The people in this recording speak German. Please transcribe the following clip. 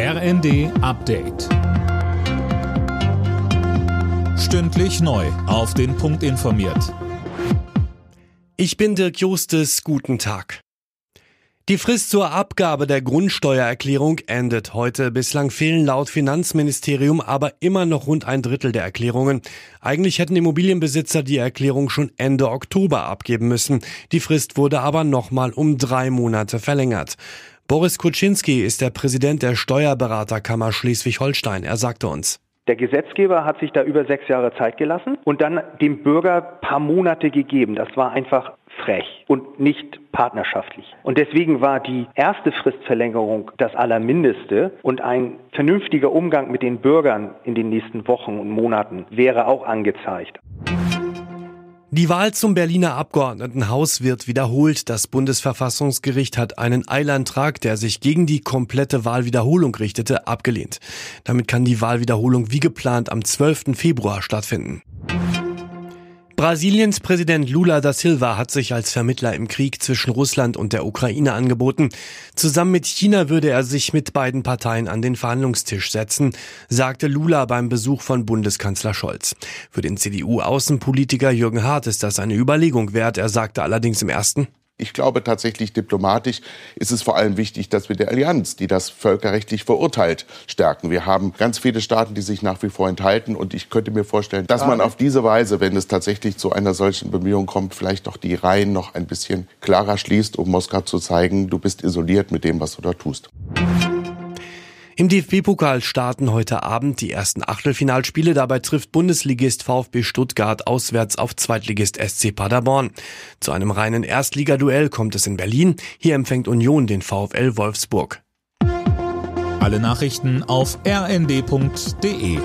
RND Update. Stündlich neu. Auf den Punkt informiert. Ich bin Dirk Justes. Guten Tag. Die Frist zur Abgabe der Grundsteuererklärung endet heute. Bislang fehlen laut Finanzministerium aber immer noch rund ein Drittel der Erklärungen. Eigentlich hätten Immobilienbesitzer die Erklärung schon Ende Oktober abgeben müssen. Die Frist wurde aber nochmal um drei Monate verlängert. Boris Kuczynski ist der Präsident der Steuerberaterkammer Schleswig-Holstein. Er sagte uns. Der Gesetzgeber hat sich da über sechs Jahre Zeit gelassen und dann dem Bürger paar Monate gegeben. Das war einfach frech und nicht partnerschaftlich. Und deswegen war die erste Fristverlängerung das Allermindeste und ein vernünftiger Umgang mit den Bürgern in den nächsten Wochen und Monaten wäre auch angezeigt. Die Wahl zum Berliner Abgeordnetenhaus wird wiederholt. Das Bundesverfassungsgericht hat einen Eilantrag, der sich gegen die komplette Wahlwiederholung richtete, abgelehnt. Damit kann die Wahlwiederholung wie geplant am 12. Februar stattfinden. Brasiliens Präsident Lula da Silva hat sich als Vermittler im Krieg zwischen Russland und der Ukraine angeboten. Zusammen mit China würde er sich mit beiden Parteien an den Verhandlungstisch setzen, sagte Lula beim Besuch von Bundeskanzler Scholz. Für den CDU-Außenpolitiker Jürgen Hart ist das eine Überlegung wert. Er sagte allerdings im ersten, ich glaube tatsächlich diplomatisch ist es vor allem wichtig, dass wir die Allianz, die das völkerrechtlich verurteilt, stärken. Wir haben ganz viele Staaten, die sich nach wie vor enthalten und ich könnte mir vorstellen, dass man auf diese Weise, wenn es tatsächlich zu einer solchen Bemühung kommt, vielleicht doch die Reihen noch ein bisschen klarer schließt, um Moskau zu zeigen, du bist isoliert mit dem, was du da tust. Im DFB-Pokal starten heute Abend die ersten Achtelfinalspiele. Dabei trifft Bundesligist VfB Stuttgart auswärts auf Zweitligist SC Paderborn. Zu einem reinen Erstligaduell kommt es in Berlin. Hier empfängt Union den VfL Wolfsburg. Alle Nachrichten auf rnd.de